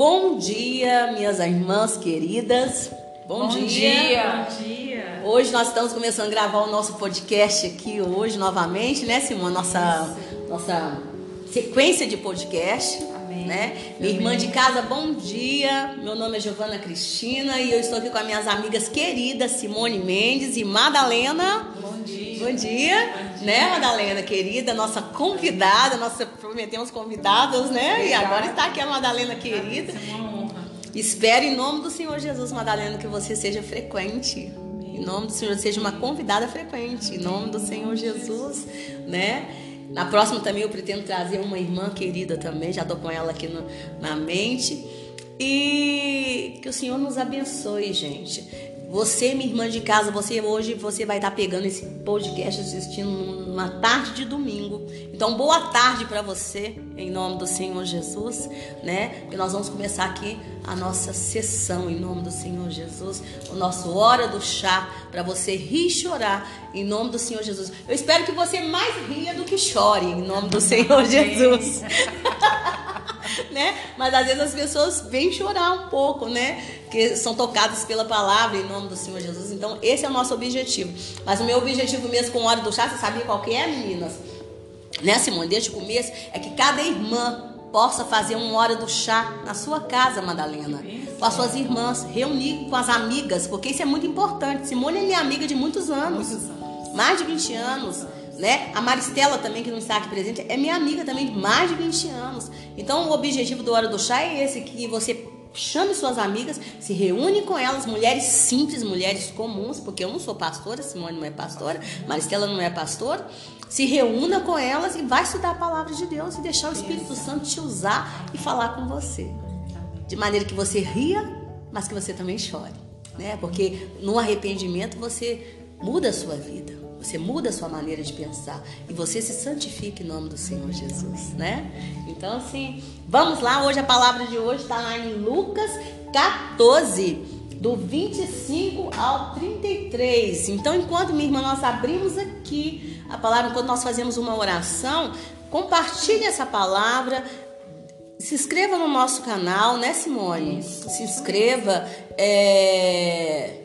Bom dia, minhas irmãs queridas. Bom, Bom dia. dia. Bom dia. Hoje nós estamos começando a gravar o nosso podcast aqui hoje novamente, né, Simone? Nossa, nossa sequência de podcast. Amém. Né? Minha irmã de casa, bom dia. Meu nome é Giovana Cristina e eu estou aqui com as minhas amigas queridas Simone Mendes e Madalena. Bom dia. Bom dia, né, Madalena, querida, nossa convidada, nossa prometemos convidadas, né? E agora está aqui a Madalena querida. Isso é uma honra. Espero em nome do Senhor Jesus, Madalena, que você seja frequente. Em nome do Senhor, seja uma convidada frequente. Em nome do Senhor Jesus, né? Na próxima também eu pretendo trazer uma irmã querida também, já tô com ela aqui no- na mente. E que o Senhor nos abençoe, gente. Você, minha irmã de casa, você hoje você vai estar pegando esse podcast assistindo numa tarde de domingo. Então, boa tarde para você, em nome do Senhor Jesus, né? Que nós vamos começar aqui a nossa sessão em nome do Senhor Jesus, o nosso hora do chá para você rir e chorar em nome do Senhor Jesus. Eu espero que você mais ria do que chore em nome do Senhor Jesus né? Mas às vezes as pessoas vêm chorar um pouco, né? Que são tocadas pela palavra em nome do Senhor Jesus. Então, esse é o nosso objetivo. Mas o meu objetivo mesmo com a hora do chá, você sabia qual que é, meninas? Né, Simone? Desde o começo, é que cada irmã possa fazer uma hora do chá na sua casa, Madalena. Com as suas irmãs, reunir com as amigas, porque isso é muito importante. Simone é minha amiga de muitos anos. Muitos anos. Mais de 20 anos né? A Maristela também, que não está aqui presente, é minha amiga também de mais de 20 anos. Então, o objetivo do Hora do Chá é esse, que você chame suas amigas, se reúne com elas, mulheres simples, mulheres comuns, porque eu não sou pastora, Simone não é pastora, Maristela não é pastora, se reúna com elas e vai estudar a palavra de Deus e deixar o Espírito Santo te usar e falar com você. De maneira que você ria, mas que você também chore, né? Porque no arrependimento você muda a sua vida. Você muda a sua maneira de pensar e você se santifica em nome do Senhor Jesus, né? Então, assim, vamos lá. Hoje a palavra de hoje está lá em Lucas 14, do 25 ao 33. Então, enquanto minha irmã, nós abrimos aqui a palavra, enquanto nós fazemos uma oração, compartilhe essa palavra. Se inscreva no nosso canal, né, Simone? Se inscreva. é,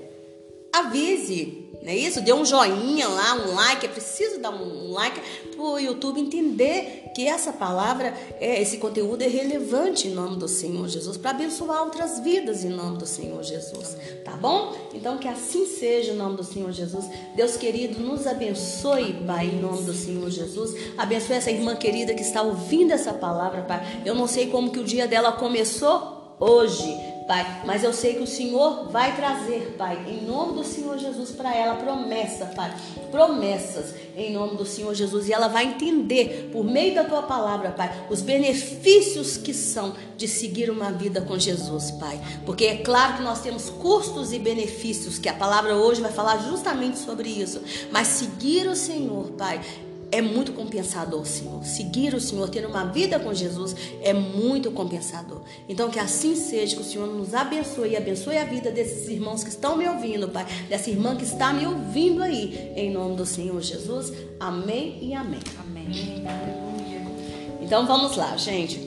Avise não é isso? Dê um joinha lá, um like. É preciso dar um like para o YouTube entender que essa palavra, é, esse conteúdo é relevante em nome do Senhor Jesus, para abençoar outras vidas em nome do Senhor Jesus. Tá bom? Então que assim seja em nome do Senhor Jesus. Deus querido, nos abençoe, Pai, em nome do Senhor Jesus. Abençoe essa irmã querida que está ouvindo essa palavra, Pai. Eu não sei como que o dia dela começou hoje. Pai, mas eu sei que o Senhor vai trazer, Pai, em nome do Senhor Jesus para ela promessa, Pai, promessas em nome do Senhor Jesus. E ela vai entender por meio da tua palavra, Pai, os benefícios que são de seguir uma vida com Jesus, Pai, porque é claro que nós temos custos e benefícios, que a palavra hoje vai falar justamente sobre isso, mas seguir o Senhor, Pai, é muito compensador, Senhor. Seguir o Senhor, ter uma vida com Jesus é muito compensador. Então, que assim seja, que o Senhor nos abençoe e abençoe a vida desses irmãos que estão me ouvindo, Pai. Dessa irmã que está me ouvindo aí. Em nome do Senhor Jesus. Amém e amém. Amém. Então, vamos lá, gente.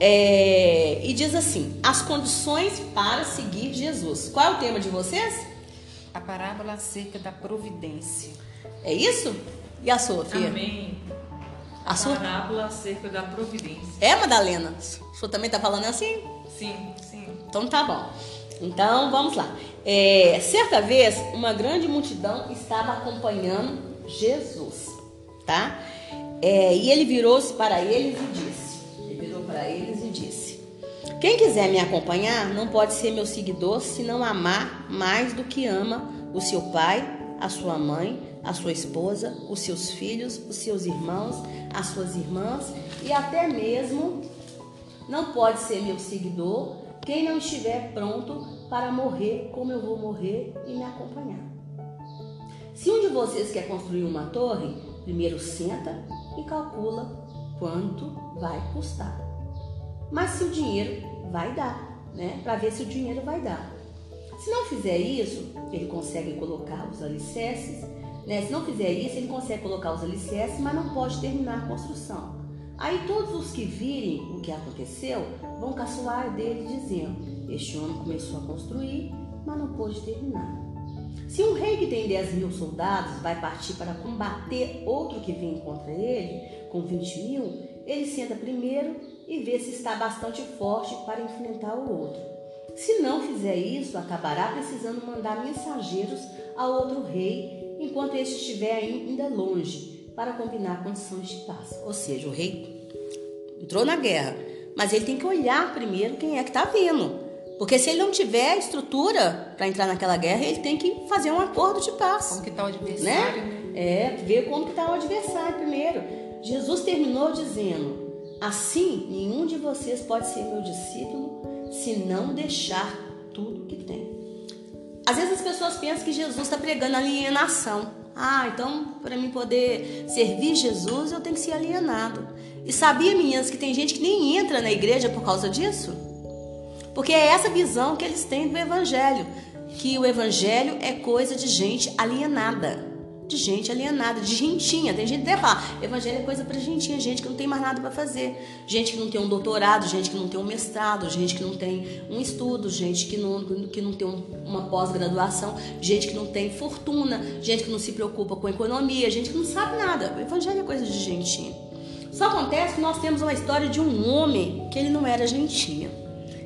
É, e diz assim: as condições para seguir Jesus. Qual é o tema de vocês? A parábola acerca da providência. É isso? E a sua, filha? Amém. A sua? Parábola acerca da providência. É, Madalena? O senhor também tá falando assim? Sim, sim. Então tá bom. Então vamos lá. É, certa vez, uma grande multidão estava acompanhando Jesus, tá? É, e ele virou-se para eles e disse: Ele virou para eles e disse: Quem quiser me acompanhar não pode ser meu seguidor se não amar mais do que ama o seu pai, a sua mãe, a sua esposa, os seus filhos, os seus irmãos, as suas irmãs e até mesmo não pode ser meu seguidor quem não estiver pronto para morrer como eu vou morrer e me acompanhar. Se um de vocês quer construir uma torre, primeiro senta e calcula quanto vai custar. Mas se o dinheiro vai dar, né? Para ver se o dinheiro vai dar. Se não fizer isso, ele consegue colocar os alicerces, né? Se não fizer isso, ele consegue colocar os alicerces, mas não pode terminar a construção. Aí todos os que virem o que aconteceu vão caçoar dele, dizendo: Este homem começou a construir, mas não pôde terminar. Se um rei que tem 10 mil soldados vai partir para combater outro que vem contra ele, com 20 mil, ele senta primeiro e vê se está bastante forte para enfrentar o outro. Se não fizer isso, acabará precisando mandar mensageiros a outro rei, enquanto este estiver ainda longe, para combinar condições de paz. Ou seja, o rei entrou na guerra, mas ele tem que olhar primeiro quem é que está vindo. Porque se ele não tiver estrutura para entrar naquela guerra, ele tem que fazer um acordo de paz. Como que está o adversário, né? né? É, ver como que está o adversário primeiro. Jesus terminou dizendo: Assim, nenhum de vocês pode ser meu discípulo se não deixar. Às vezes as pessoas pensam que Jesus está pregando alienação. Ah, então para mim poder servir Jesus eu tenho que ser alienado. E sabia, meninas, que tem gente que nem entra na igreja por causa disso? Porque é essa visão que eles têm do evangelho, que o evangelho é coisa de gente alienada. De gente alienada, de gentinha. Tem gente que fala, evangelho é coisa para gentinha, gente que não tem mais nada para fazer. Gente que não tem um doutorado, gente que não tem um mestrado, gente que não tem um estudo, gente que não, que não tem uma pós-graduação, gente que não tem fortuna, gente que não se preocupa com economia, gente que não sabe nada. Evangelho é coisa de gentinha. Só acontece que nós temos uma história de um homem que ele não era gentinha.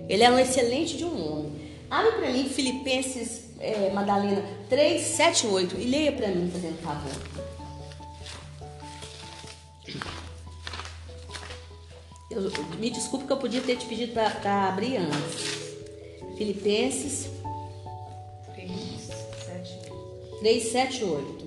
Ele era um excelente de um homem. Abre para mim Filipenses, é, Madalena 3, 7, 8 e leia para mim, fazendo favor. Eu, me desculpe que eu podia ter te pedido para abrir antes. Filipenses 3, 7, 8.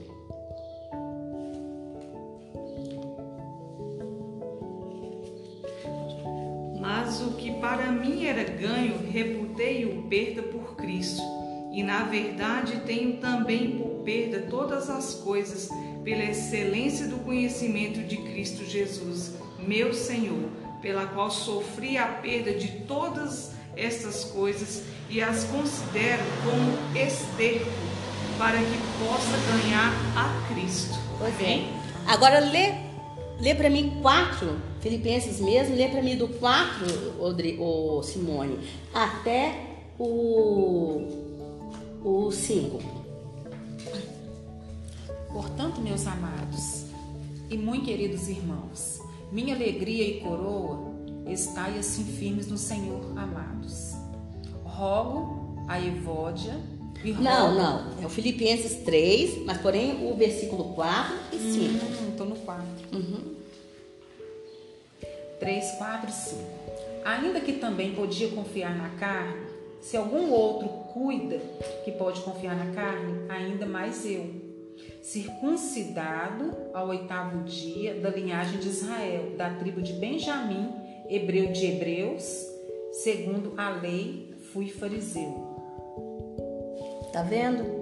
para mim era ganho, reputei-o perda por Cristo. E na verdade tenho também por perda todas as coisas, pela excelência do conhecimento de Cristo Jesus, meu Senhor, pela qual sofri a perda de todas estas coisas e as considero como esterco, para que possa ganhar a Cristo. Pois é. Agora lê, lê para mim quatro Filipenses mesmo, lê para mim do 4, o Simone, até o, o 5. Portanto, meus amados e muito queridos irmãos, minha alegria e coroa estai assim firmes no Senhor, amados. Rogo a Evódia e rogo... Não, não, é o Filipenses 3, mas porém o versículo 4 e 5. Hum, Estou no 4. Uhum. 3, 4 e 5. Ainda que também podia confiar na carne, se algum outro cuida que pode confiar na carne, ainda mais eu. Circuncidado ao oitavo dia da linhagem de Israel, da tribo de Benjamim, hebreu de hebreus, segundo a lei, fui fariseu. Tá vendo?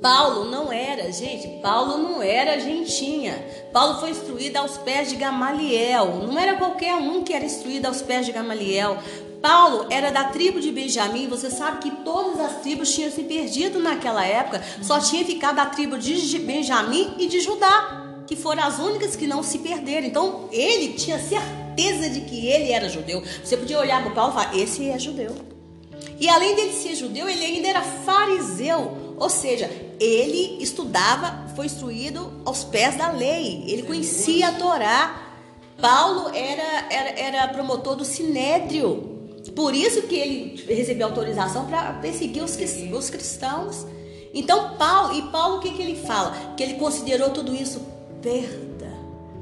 Paulo não era, gente, Paulo não era gentinha. Paulo foi instruído aos pés de Gamaliel. Não era qualquer um que era instruído aos pés de Gamaliel. Paulo era da tribo de Benjamim. Você sabe que todas as tribos tinham se perdido naquela época. Só tinha ficado a tribo de Benjamim e de Judá, que foram as únicas que não se perderam. Então ele tinha certeza de que ele era judeu. Você podia olhar para Paulo e falar: esse é judeu. E além dele ser judeu, ele ainda era fariseu. Ou seja, ele estudava, foi instruído aos pés da lei, ele conhecia a Torá. Paulo era, era, era promotor do sinédrio. Por isso que ele recebeu autorização para perseguir os, os cristãos. Então, Paulo, e Paulo o que, que ele fala? Que ele considerou tudo isso perda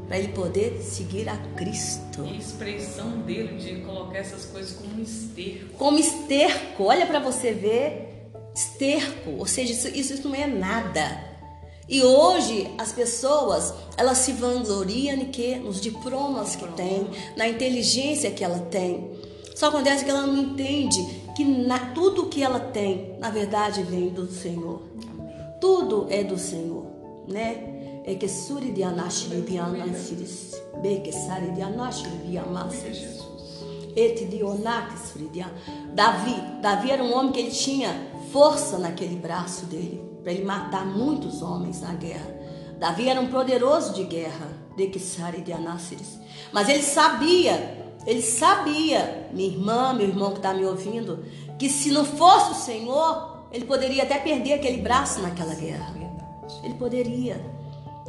para ele poder seguir a Cristo. a expressão dele de colocar essas coisas como esterco. Como esterco, olha para você ver esterco, ou seja, isso, isso não é nada. E hoje as pessoas elas se vangloriam que nos diplomas que tem, na inteligência que ela tem. Só acontece que ela não entende que na, tudo que ela tem, na verdade, vem do Senhor. Tudo é do Senhor, né? É que suri de anashri de anasiris, que sari de anashri de amasiris. Ete de onakis Davi, Davi era um homem que ele tinha força naquele braço dele para ele matar muitos homens na guerra. Davi era um poderoso de guerra, de Kisari de Anáceres. Mas ele sabia Ele sabia, minha irmã, meu irmão que está me ouvindo, que se não fosse o Senhor, ele poderia até perder aquele braço naquela guerra. Ele poderia.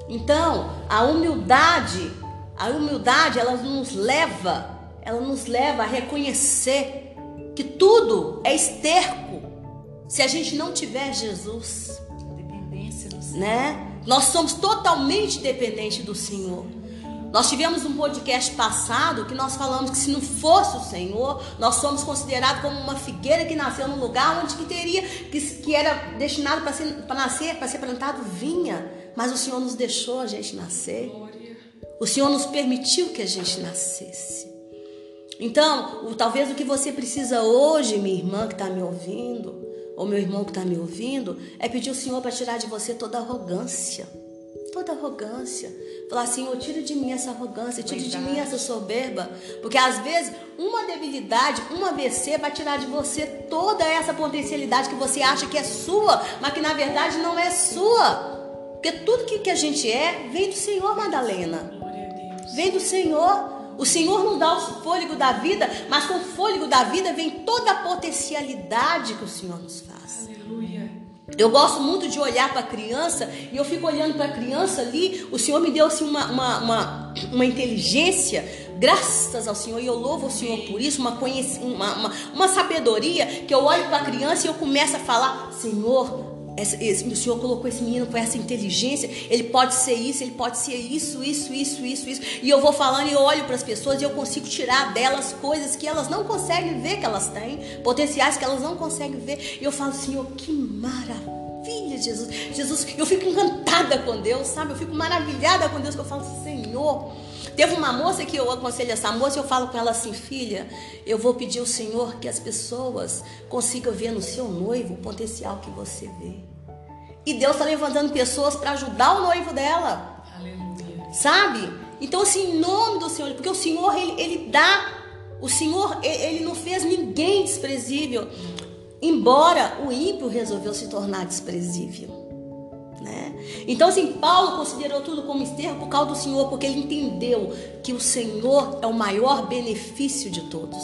Então, a humildade, a humildade, ela nos leva, ela nos leva a reconhecer que tudo é esterco se a gente não tiver Jesus. Dependência do Senhor. Né? Nós somos totalmente dependentes do Senhor. Nós tivemos um podcast passado que nós falamos que se não fosse o Senhor, nós somos considerados como uma figueira que nasceu num lugar onde que teria que, que era destinado para ser para nascer, para ser plantado vinha, mas o Senhor nos deixou a gente nascer. O Senhor nos permitiu que a gente nascesse. Então, o, talvez o que você precisa hoje, minha irmã que está me ouvindo, ou meu irmão que está me ouvindo, é pedir ao Senhor para tirar de você toda arrogância. Toda arrogância. Falar assim, eu tiro de mim essa arrogância, tiro de mim essa soberba. Porque às vezes uma debilidade, um AVC vai tirar de você toda essa potencialidade que você acha que é sua, mas que na verdade não é sua. Porque tudo que, que a gente é vem do Senhor, Madalena. Vem do Senhor. O Senhor nos dá o fôlego da vida, mas com o fôlego da vida vem toda a potencialidade que o Senhor nos faz. Eu gosto muito de olhar para a criança e eu fico olhando para a criança ali. O Senhor me deu assim, uma, uma, uma, uma, inteligência, graças ao Senhor, e eu louvo o Senhor por isso, uma, uma, uma, uma sabedoria que eu olho para a criança e eu começo a falar: Senhor, esse, o Senhor colocou esse menino com essa inteligência. Ele pode ser isso, ele pode ser isso, isso, isso, isso, isso. E eu vou falando e olho para as pessoas e eu consigo tirar delas coisas que elas não conseguem ver que elas têm, potenciais que elas não conseguem ver. E eu falo, Senhor, que maravilha, Jesus. Jesus, eu fico encantada com Deus, sabe? Eu fico maravilhada com Deus, que eu falo, Senhor. Teve uma moça que eu aconselho essa moça e eu falo com ela assim, filha, eu vou pedir ao Senhor que as pessoas consigam ver no seu noivo o potencial que você vê. E Deus está levantando pessoas para ajudar o noivo dela. Aleluia. Sabe? Então, assim, em nome do Senhor, porque o Senhor, ele, ele dá, o Senhor, ele não fez ninguém desprezível, embora o ímpio resolveu se tornar desprezível. Né? Então, assim, Paulo considerou tudo como esterco por causa do Senhor, porque ele entendeu que o Senhor é o maior benefício de todos.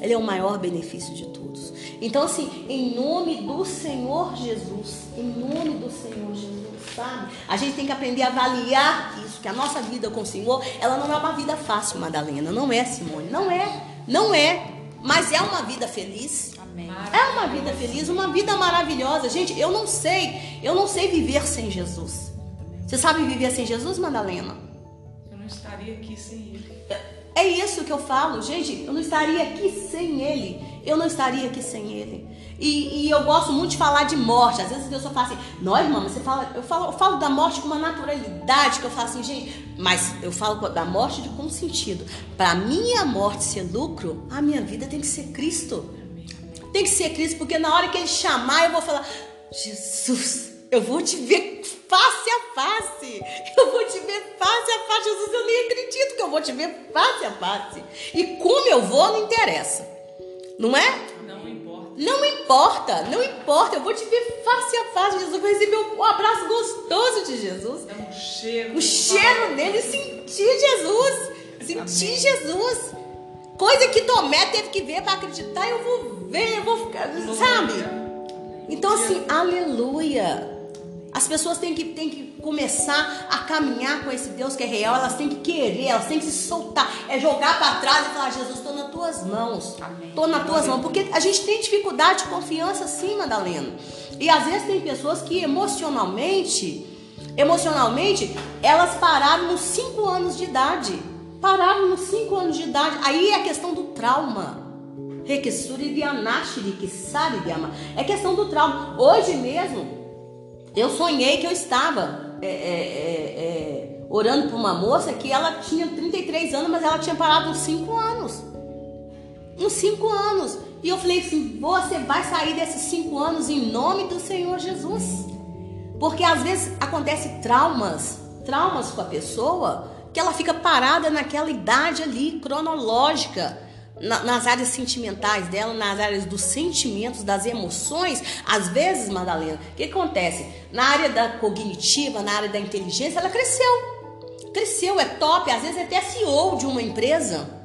Ele é o maior benefício de todos. Então, assim, em nome do Senhor Jesus, em nome do Senhor Jesus, sabe? A gente tem que aprender a avaliar isso, que a nossa vida com o Senhor, ela não é uma vida fácil, Madalena. Não é, Simone. Não é. Não é. Mas é uma vida feliz. Amém. É uma vida feliz, uma vida maravilhosa. Gente, eu não sei, eu não sei viver sem Jesus. Você sabe viver sem Jesus, Madalena? Eu não estaria aqui sem ele. É isso que eu falo, gente. Eu não estaria aqui sem Ele. Eu não estaria aqui sem Ele. E, e eu gosto muito de falar de morte. Às vezes a pessoa fala assim, nós, irmã, você fala, eu falo, eu falo da morte com uma naturalidade que eu falo assim, gente, mas eu falo da morte de com sentido. Para minha morte ser lucro, a minha vida tem que ser Cristo. Tem que ser Cristo, porque na hora que Ele chamar, eu vou falar, Jesus, eu vou te ver face a face. Eu vou te ver face a face. Jesus, eu nem acredito que eu vou te ver face a face. E como eu vou, não interessa. Não é? Não importa. Não importa, não importa. Eu vou te ver face a face. Jesus vai receber um abraço gostoso de Jesus. É um cheiro. O cheiro dele, sentir Jesus. Sentir. Jesus. Coisa que Tomé teve que ver para acreditar. Eu vou ver, eu vou ficar. Sabe? Então, assim, aleluia. As pessoas têm que, têm que começar a caminhar com esse Deus que é real, elas têm que querer, elas têm que se soltar, é jogar para trás e falar: Jesus, estou nas tuas mãos, estou nas tuas mãos, porque a gente tem dificuldade de confiança, sim, Madalena. E às vezes tem pessoas que emocionalmente, emocionalmente, elas pararam nos 5 anos de idade, pararam nos 5 anos de idade. Aí é a questão do trauma. É questão do trauma. Hoje mesmo, eu sonhei que eu estava é, é, é, é, orando para uma moça que ela tinha 33 anos, mas ela tinha parado uns 5 anos. Uns 5 anos. E eu falei assim: você vai sair desses 5 anos em nome do Senhor Jesus. Porque às vezes acontece traumas, traumas com a pessoa, que ela fica parada naquela idade ali, cronológica na- nas áreas sentimentais dela, nas áreas dos sentimentos, das emoções, às vezes, Madalena, o que acontece? Na área da cognitiva, na área da inteligência, ela cresceu. Cresceu, é top, às vezes é até CEO de uma empresa.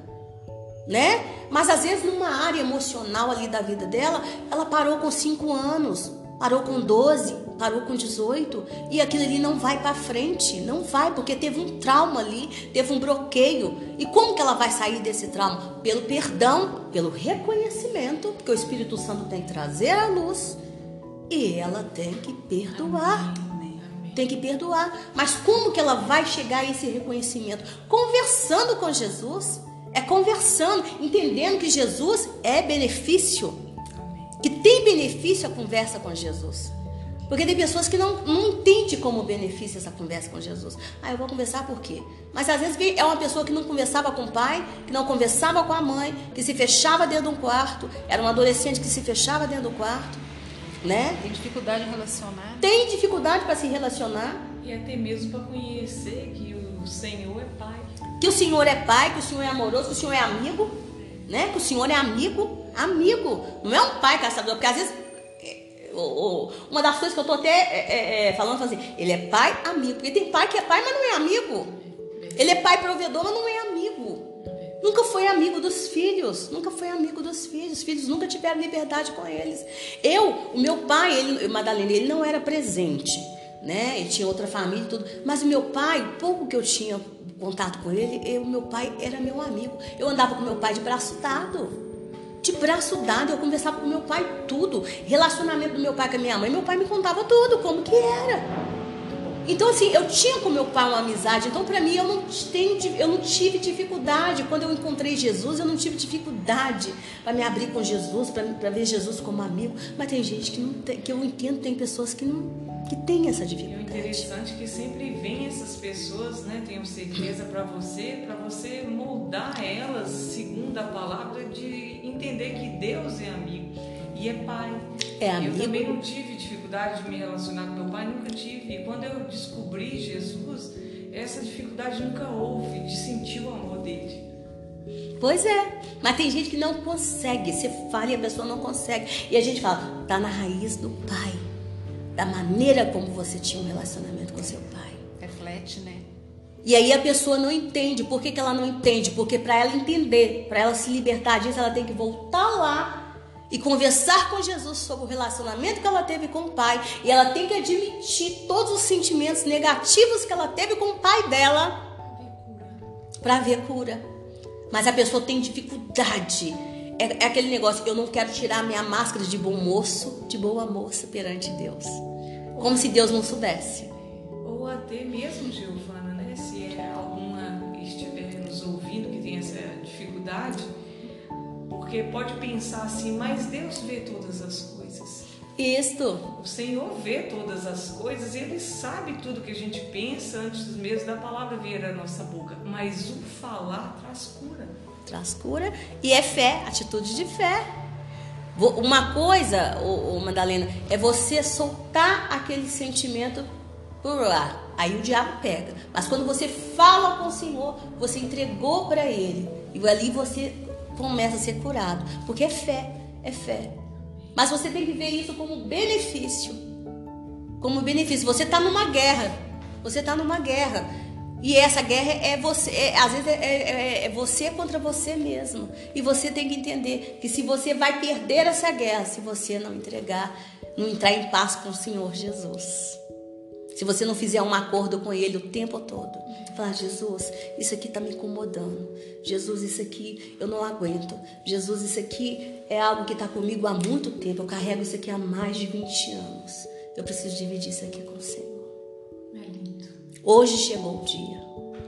né? Mas às vezes numa área emocional ali da vida dela, ela parou com 5 anos, parou com 12, parou com 18 e aquilo ali não vai para frente, não vai porque teve um trauma ali, teve um bloqueio. E como que ela vai sair desse trauma? Pelo perdão, pelo reconhecimento, porque o Espírito Santo tem que trazer a luz e ela tem que perdoar. Tem que perdoar. Mas como que ela vai chegar a esse reconhecimento? Conversando com Jesus. É conversando, entendendo que Jesus é benefício. Que tem benefício a conversa com Jesus. Porque tem pessoas que não, não entendem como benefício essa conversa com Jesus. Ah, eu vou conversar por quê? Mas às vezes é uma pessoa que não conversava com o pai, que não conversava com a mãe, que se fechava dentro de um quarto. Era um adolescente que se fechava dentro do quarto né? Tem dificuldade em relacionar. Tem dificuldade para se relacionar. E até mesmo para conhecer que o Senhor é Pai. Que o Senhor é Pai, que o Senhor é amoroso, que o Senhor é amigo, né? Que o Senhor é amigo, amigo. Não é um pai caçador, porque às vezes uma das coisas que eu tô até é, é, falando assim, ele é pai, amigo. Porque tem pai que é pai, mas não é amigo. Ele é pai provedor, mas não é amigo. Nunca foi amigo dos filhos, nunca foi amigo dos filhos. Os filhos nunca tiveram liberdade com eles. Eu, o meu pai, ele, Madalena, ele não era presente, né? Ele tinha outra família e tudo. Mas o meu pai, pouco que eu tinha contato com ele, o meu pai era meu amigo. Eu andava com meu pai de braço dado de braço dado, eu conversava com meu pai tudo, relacionamento do meu pai com a minha mãe, meu pai me contava tudo, como que era. Então, assim, eu tinha com meu pai uma amizade. Então, para mim, eu não, tenho, eu não tive dificuldade. Quando eu encontrei Jesus, eu não tive dificuldade para me abrir com Jesus, para ver Jesus como amigo. Mas tem gente que não tem, que eu entendo, tem pessoas que não que tem essa dificuldade. E o interessante é que sempre vem essas pessoas, né? Tenho certeza para você, para você moldar elas segundo a palavra de entender que Deus é amigo e é pai. É amigo. Eu também não tive dificuldade de me relacionar com meu pai, nunca tive. E quando eu descobri Jesus, essa dificuldade nunca houve de sentir o amor dele. Pois é, mas tem gente que não consegue. Você fala e a pessoa não consegue. E a gente fala, tá na raiz do pai, da maneira como você tinha um relacionamento com seu pai. Reflete, né? E aí a pessoa não entende. Por que, que ela não entende? Porque para ela entender, para ela se libertar disso, ela tem que voltar lá e conversar com Jesus sobre o relacionamento que ela teve com o pai. E ela tem que admitir todos os sentimentos negativos que ela teve com o pai dela para ver cura. Mas a pessoa tem dificuldade. É, é, aquele negócio, eu não quero tirar minha máscara de bom moço, de boa moça perante Deus. Como se Deus não soubesse. Ou até mesmo, Giovana, né? Se é alguma estiver nos ouvindo que tem essa dificuldade, porque pode pensar assim, mas Deus vê todas as coisas. Isto. O Senhor vê todas as coisas e Ele sabe tudo que a gente pensa antes mesmo da palavra vir à nossa boca. Mas o falar traz cura. Traz cura e é fé, atitude de fé. Uma coisa, ô, ô Madalena, é você soltar aquele sentimento por lá. Aí o diabo pega. Mas quando você fala com o Senhor, você entregou para Ele. E ali você começa a ser curado. Porque é fé, é fé. Mas você tem que ver isso como benefício. Como benefício. Você está numa guerra. Você está numa guerra. E essa guerra é você, é, às vezes é, é, é, você contra você mesmo. E você tem que entender que se você vai perder essa guerra, se você não entregar, não entrar em paz com o Senhor Jesus. Se você não fizer um acordo com Ele o tempo todo, falar: Jesus, isso aqui está me incomodando. Jesus, isso aqui eu não aguento. Jesus, isso aqui é algo que está comigo há muito tempo. Eu carrego isso aqui há mais de 20 anos. Eu preciso dividir isso aqui com o Senhor. É lindo. Hoje chegou o dia.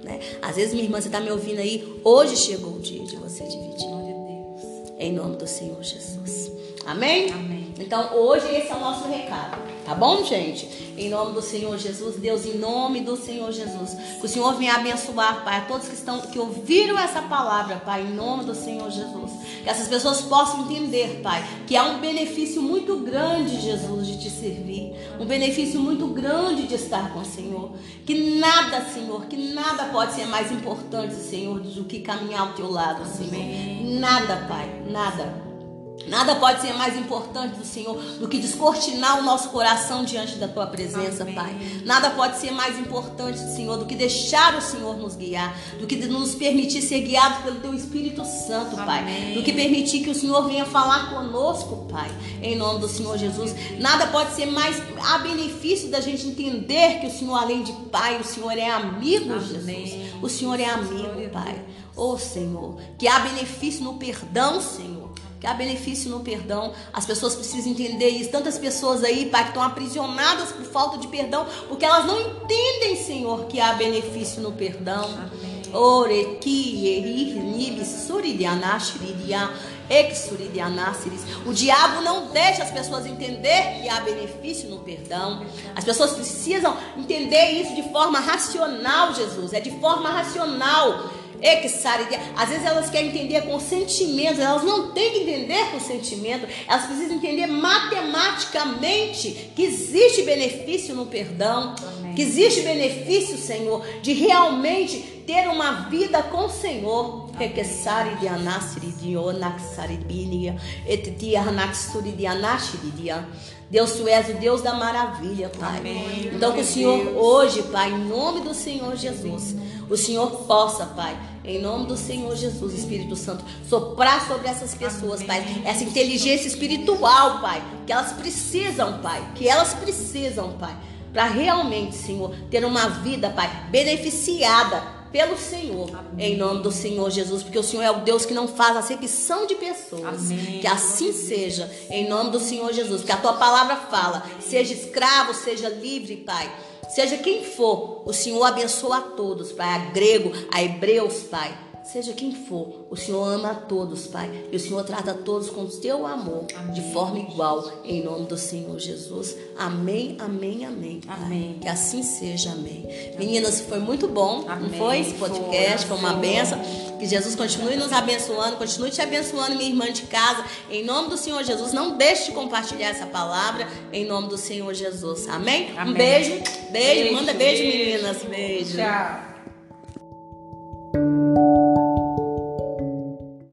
Né? Às vezes, minha irmã, você está me ouvindo aí. Hoje chegou o dia de você dividir. Em nome do Senhor Jesus. Amém? Amém. Então, hoje esse é o nosso recado. Tá bom, gente? Em nome do Senhor Jesus, Deus, em nome do Senhor Jesus. Que o Senhor venha abençoar, Pai, a todos que estão que ouviram essa palavra, Pai, em nome do Senhor Jesus. Que essas pessoas possam entender, Pai, que há um benefício muito grande, Jesus, de te servir. Um benefício muito grande de estar com o Senhor. Que nada, Senhor, que nada pode ser mais importante, Senhor, do que caminhar ao teu lado, Senhor. Nada, Pai, nada. Nada pode ser mais importante do Senhor do que descortinar o nosso coração diante da tua presença, Amém. Pai. Nada pode ser mais importante, Senhor, do que deixar o Senhor nos guiar, do que nos permitir ser guiados pelo teu Espírito Santo, Pai. Amém. Do que permitir que o Senhor venha falar conosco, Pai. Em nome do Senhor Jesus. Nada pode ser mais a benefício da gente entender que o Senhor, além de Pai, o Senhor é amigo, Amém. Jesus. O Senhor é amigo, Pai. Ô Senhor, que há benefício no perdão, Senhor. Que há benefício no perdão. As pessoas precisam entender isso. Tantas pessoas aí, Pai, que estão aprisionadas por falta de perdão, porque elas não entendem, Senhor, que há benefício no perdão. Amém. O diabo não deixa as pessoas entender que há benefício no perdão. As pessoas precisam entender isso de forma racional, Jesus. É de forma racional. Exaridia. Às vezes elas querem entender com sentimentos, elas não têm que entender com sentimento, elas precisam entender matematicamente que existe benefício no perdão, Amém. que existe benefício, Senhor, de realmente ter uma vida com o Senhor. Requesari de anasiri de onaxari binia, etitia anaxuri de anashiridia. Deus, tu és o Deus da maravilha, Pai. Amém. Então que o Senhor hoje, Pai, em nome do Senhor Jesus, o Senhor possa, Pai, em nome do Senhor Jesus, Espírito Santo, soprar sobre essas pessoas, Pai, essa inteligência espiritual, Pai, que elas precisam, Pai, que elas precisam, Pai, para realmente, Senhor, ter uma vida, Pai, beneficiada pelo Senhor, Amém. em nome do Senhor Jesus, porque o Senhor é o Deus que não faz acepção de pessoas. Amém. Que assim seja, em nome do Senhor Jesus, porque a tua palavra fala: seja escravo, seja livre, Pai. Seja quem for, o Senhor abençoa a todos, Pai, a grego, a hebreus, Pai. Seja quem for, o Senhor ama a todos, Pai. E o Senhor trata a todos com o teu amor, de Amém. forma igual, em nome do Senhor Jesus. Amém, amém, amém. Pai. Amém. Que assim seja, amém. Meninas, foi muito bom, não Amém. foi? Esse podcast foi, Foi, uma benção. Que Jesus continue nos abençoando, continue te abençoando, minha irmã de casa. Em nome do Senhor Jesus, não deixe de compartilhar essa palavra. Em nome do Senhor Jesus. Amém? Um beijo, beijo, Beijo, manda beijo, beijo. meninas. Beijo. Tchau.